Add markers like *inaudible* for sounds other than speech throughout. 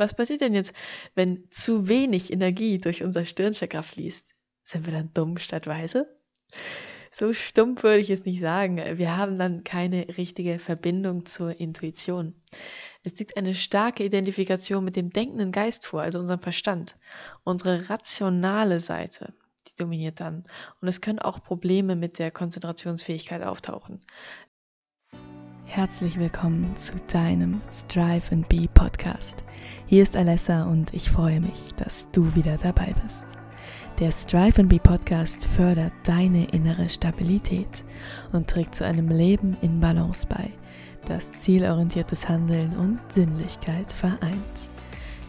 Was passiert denn jetzt, wenn zu wenig Energie durch unser Stirnchakra fließt? Sind wir dann dumm statt weise? So stumpf würde ich es nicht sagen. Wir haben dann keine richtige Verbindung zur Intuition. Es liegt eine starke Identifikation mit dem denkenden Geist vor, also unserem Verstand. Unsere rationale Seite, die dominiert dann. Und es können auch Probleme mit der Konzentrationsfähigkeit auftauchen. Herzlich willkommen zu deinem Strive and Be Podcast. Hier ist Alessa und ich freue mich, dass du wieder dabei bist. Der Strive and Be Podcast fördert deine innere Stabilität und trägt zu einem Leben in Balance bei, das zielorientiertes Handeln und Sinnlichkeit vereint.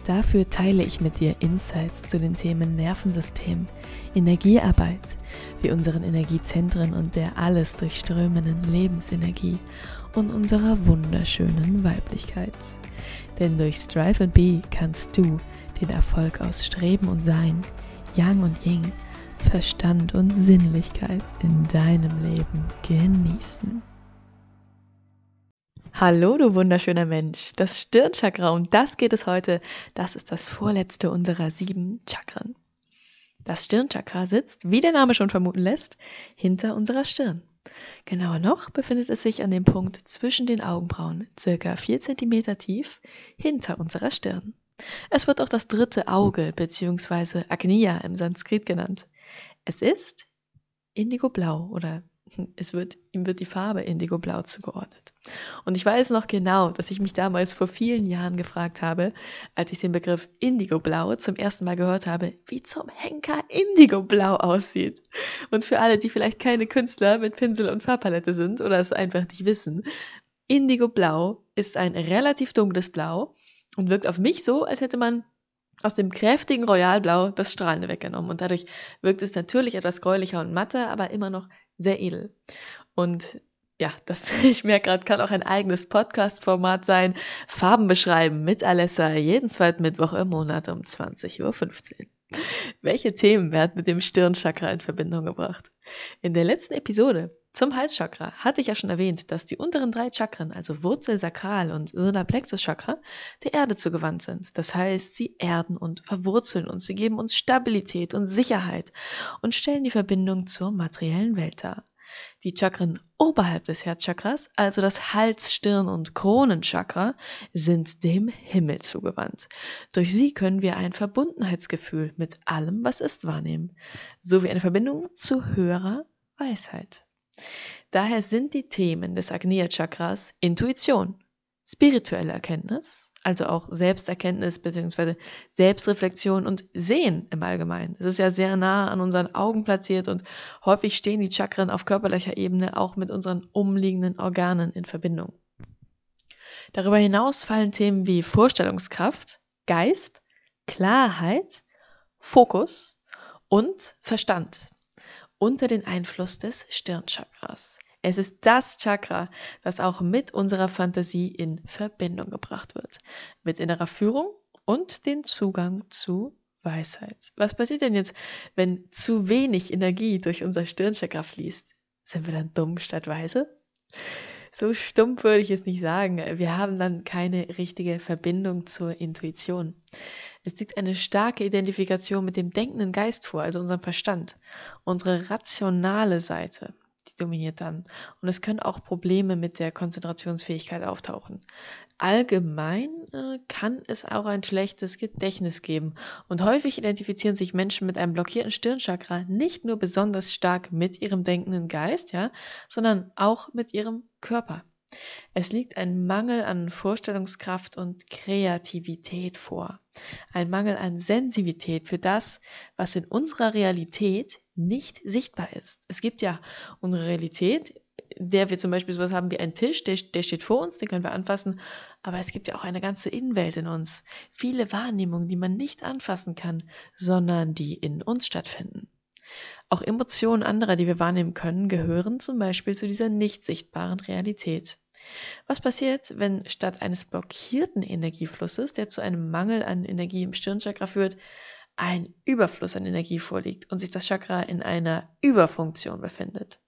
Dafür teile ich mit dir Insights zu den Themen Nervensystem, Energiearbeit, wie unseren Energiezentren und der alles durchströmenden Lebensenergie und unserer wunderschönen Weiblichkeit. Denn durch Strive and Be kannst du den Erfolg aus Streben und Sein, Yang und Ying, Verstand und Sinnlichkeit in deinem Leben genießen. Hallo, du wunderschöner Mensch. Das Stirnchakra, um das geht es heute. Das ist das vorletzte unserer sieben Chakren. Das Stirnchakra sitzt, wie der Name schon vermuten lässt, hinter unserer Stirn. Genauer noch befindet es sich an dem Punkt zwischen den Augenbrauen, circa 4 cm tief, hinter unserer Stirn. Es wird auch das dritte Auge bzw. Agnya im Sanskrit genannt. Es ist indigoblau oder es wird, ihm wird die Farbe Indigoblau zugeordnet. Und ich weiß noch genau, dass ich mich damals vor vielen Jahren gefragt habe, als ich den Begriff Indigoblau zum ersten Mal gehört habe, wie zum Henker Indigoblau aussieht. Und für alle, die vielleicht keine Künstler mit Pinsel und Farbpalette sind oder es einfach nicht wissen, Indigoblau ist ein relativ dunkles Blau und wirkt auf mich so, als hätte man aus dem kräftigen Royalblau das Strahlende weggenommen. Und dadurch wirkt es natürlich etwas gräulicher und matter, aber immer noch sehr edel. Und ja, das, *laughs* ich merke gerade, kann auch ein eigenes Podcast-Format sein. Farben beschreiben mit Alessa jeden zweiten Mittwoch im Monat um 20.15 Uhr. Welche Themen werden mit dem Stirnchakra in Verbindung gebracht? In der letzten Episode zum Halschakra hatte ich ja schon erwähnt, dass die unteren drei Chakren, also Wurzel, Sakral und Solarplexus Chakra, der Erde zugewandt sind. Das heißt, sie erden und verwurzeln uns, sie geben uns Stabilität und Sicherheit und stellen die Verbindung zur materiellen Welt dar. Die Chakren oberhalb des Herzchakras, also das Hals-, Stirn- und Kronenchakra, sind dem Himmel zugewandt. Durch sie können wir ein Verbundenheitsgefühl mit allem, was ist, wahrnehmen, sowie eine Verbindung zu höherer Weisheit. Daher sind die Themen des Agnya Chakras Intuition, spirituelle Erkenntnis, also auch Selbsterkenntnis bzw. Selbstreflexion und Sehen im Allgemeinen. Es ist ja sehr nah an unseren Augen platziert und häufig stehen die Chakren auf körperlicher Ebene auch mit unseren umliegenden Organen in Verbindung. Darüber hinaus fallen Themen wie Vorstellungskraft, Geist, Klarheit, Fokus und Verstand unter den Einfluss des Stirnchakras. Es ist das Chakra, das auch mit unserer Fantasie in Verbindung gebracht wird, mit innerer Führung und den Zugang zu Weisheit. Was passiert denn jetzt, wenn zu wenig Energie durch unser Stirnchakra fließt? Sind wir dann dumm statt weise? So stumpf würde ich es nicht sagen. Wir haben dann keine richtige Verbindung zur Intuition. Es liegt eine starke Identifikation mit dem denkenden Geist vor, also unserem Verstand. Unsere rationale Seite, die dominiert dann. Und es können auch Probleme mit der Konzentrationsfähigkeit auftauchen. Allgemein äh, kann es auch ein schlechtes Gedächtnis geben. Und häufig identifizieren sich Menschen mit einem blockierten Stirnchakra nicht nur besonders stark mit ihrem denkenden Geist, ja, sondern auch mit ihrem Körper. Es liegt ein Mangel an Vorstellungskraft und Kreativität vor. Ein Mangel an Sensibilität für das, was in unserer Realität nicht sichtbar ist. Es gibt ja unsere Realität, der wir zum Beispiel sowas haben wie einen Tisch, der, der steht vor uns, den können wir anfassen, aber es gibt ja auch eine ganze Innenwelt in uns. Viele Wahrnehmungen, die man nicht anfassen kann, sondern die in uns stattfinden. Auch Emotionen anderer, die wir wahrnehmen können, gehören zum Beispiel zu dieser nicht sichtbaren Realität. Was passiert, wenn statt eines blockierten Energieflusses, der zu einem Mangel an Energie im Stirnchakra führt, ein Überfluss an Energie vorliegt und sich das Chakra in einer Überfunktion befindet?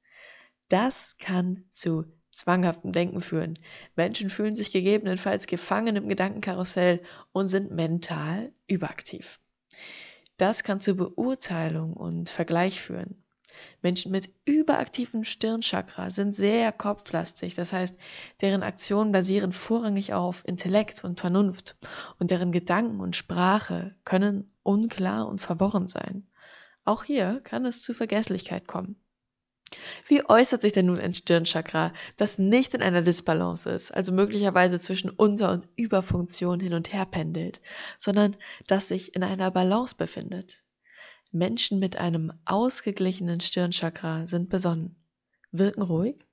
Das kann zu zwanghaftem Denken führen. Menschen fühlen sich gegebenenfalls gefangen im Gedankenkarussell und sind mental überaktiv. Das kann zu Beurteilung und Vergleich führen. Menschen mit überaktivem Stirnchakra sind sehr kopflastig, das heißt, deren Aktionen basieren vorrangig auf Intellekt und Vernunft und deren Gedanken und Sprache können unklar und verworren sein. Auch hier kann es zu Vergesslichkeit kommen. Wie äußert sich denn nun ein Stirnchakra, das nicht in einer Disbalance ist, also möglicherweise zwischen Unter- und Überfunktion hin und her pendelt, sondern das sich in einer Balance befindet? Menschen mit einem ausgeglichenen Stirnchakra sind besonnen, wirken ruhig,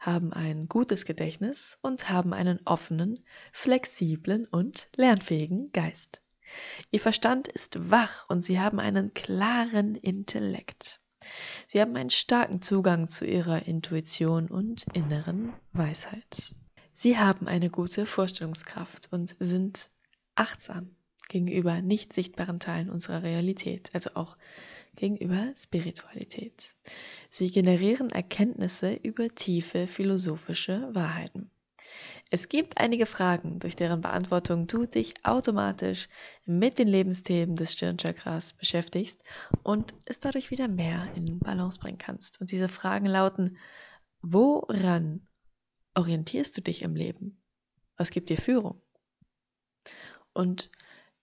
haben ein gutes Gedächtnis und haben einen offenen, flexiblen und lernfähigen Geist. Ihr Verstand ist wach und sie haben einen klaren Intellekt. Sie haben einen starken Zugang zu ihrer Intuition und inneren Weisheit. Sie haben eine gute Vorstellungskraft und sind achtsam gegenüber nicht sichtbaren Teilen unserer Realität, also auch gegenüber Spiritualität. Sie generieren Erkenntnisse über tiefe philosophische Wahrheiten. Es gibt einige Fragen, durch deren Beantwortung du dich automatisch mit den Lebensthemen des Stirnchakras beschäftigst und es dadurch wieder mehr in Balance bringen kannst. Und diese Fragen lauten, woran orientierst du dich im Leben? Was gibt dir Führung? Und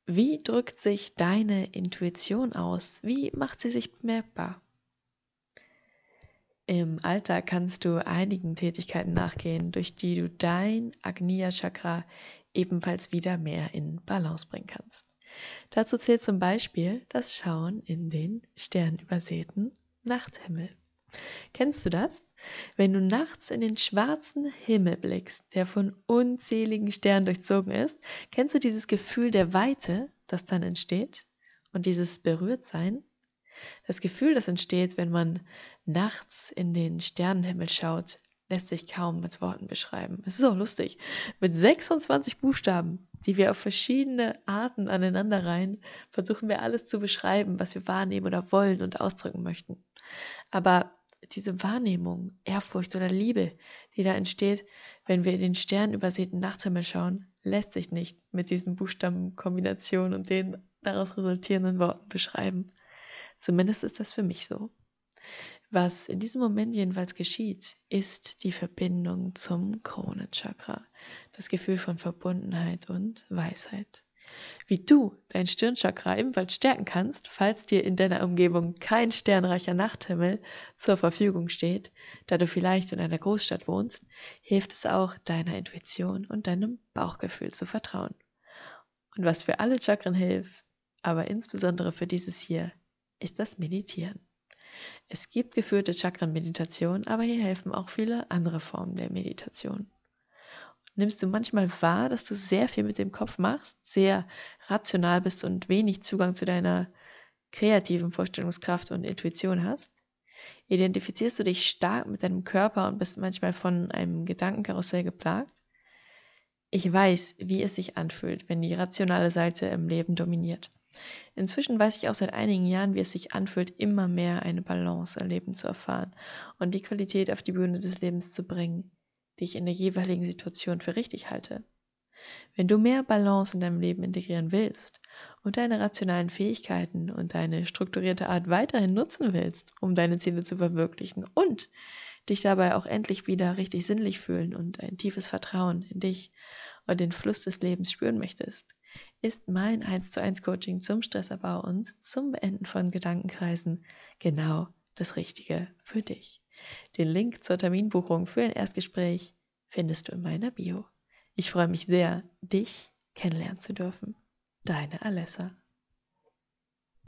wie drückt sich deine Intuition aus? Wie macht sie sich bemerkbar? Im Alltag kannst du einigen Tätigkeiten nachgehen, durch die du dein Agnya Chakra ebenfalls wieder mehr in Balance bringen kannst. Dazu zählt zum Beispiel das Schauen in den sternübersäten Nachthimmel. Kennst du das? Wenn du nachts in den schwarzen Himmel blickst, der von unzähligen Sternen durchzogen ist, kennst du dieses Gefühl der Weite, das dann entsteht? Und dieses Berührtsein? Das Gefühl, das entsteht, wenn man nachts in den Sternenhimmel schaut, lässt sich kaum mit Worten beschreiben. Es ist auch lustig. Mit 26 Buchstaben, die wir auf verschiedene Arten aneinanderreihen, versuchen wir alles zu beschreiben, was wir wahrnehmen oder wollen und ausdrücken möchten. Aber diese Wahrnehmung, Ehrfurcht oder Liebe, die da entsteht, wenn wir in den sternübersäten Nachthimmel schauen, lässt sich nicht mit diesen Buchstabenkombinationen und den daraus resultierenden Worten beschreiben. Zumindest ist das für mich so. Was in diesem Moment jedenfalls geschieht, ist die Verbindung zum Kronenchakra, das Gefühl von Verbundenheit und Weisheit. Wie du dein Stirnchakra ebenfalls stärken kannst, falls dir in deiner Umgebung kein sternreicher Nachthimmel zur Verfügung steht, da du vielleicht in einer Großstadt wohnst, hilft es auch, deiner Intuition und deinem Bauchgefühl zu vertrauen. Und was für alle Chakren hilft, aber insbesondere für dieses hier, ist das Meditieren. Es gibt geführte Chakren-Meditation, aber hier helfen auch viele andere Formen der Meditation. Nimmst du manchmal wahr, dass du sehr viel mit dem Kopf machst, sehr rational bist und wenig Zugang zu deiner kreativen Vorstellungskraft und Intuition hast? Identifizierst du dich stark mit deinem Körper und bist manchmal von einem Gedankenkarussell geplagt? Ich weiß, wie es sich anfühlt, wenn die rationale Seite im Leben dominiert. Inzwischen weiß ich auch seit einigen Jahren, wie es sich anfühlt, immer mehr eine Balance im Leben zu erfahren und die Qualität auf die Bühne des Lebens zu bringen, die ich in der jeweiligen Situation für richtig halte. Wenn du mehr Balance in deinem Leben integrieren willst und deine rationalen Fähigkeiten und deine strukturierte Art weiterhin nutzen willst, um deine Ziele zu verwirklichen und dich dabei auch endlich wieder richtig sinnlich fühlen und ein tiefes Vertrauen in dich und den Fluss des Lebens spüren möchtest, ist mein 1 zu 1 Coaching zum Stressabbau und zum Beenden von Gedankenkreisen genau das Richtige für dich. Den Link zur Terminbuchung für ein Erstgespräch findest du in meiner Bio. Ich freue mich sehr, dich kennenlernen zu dürfen. Deine Alessa.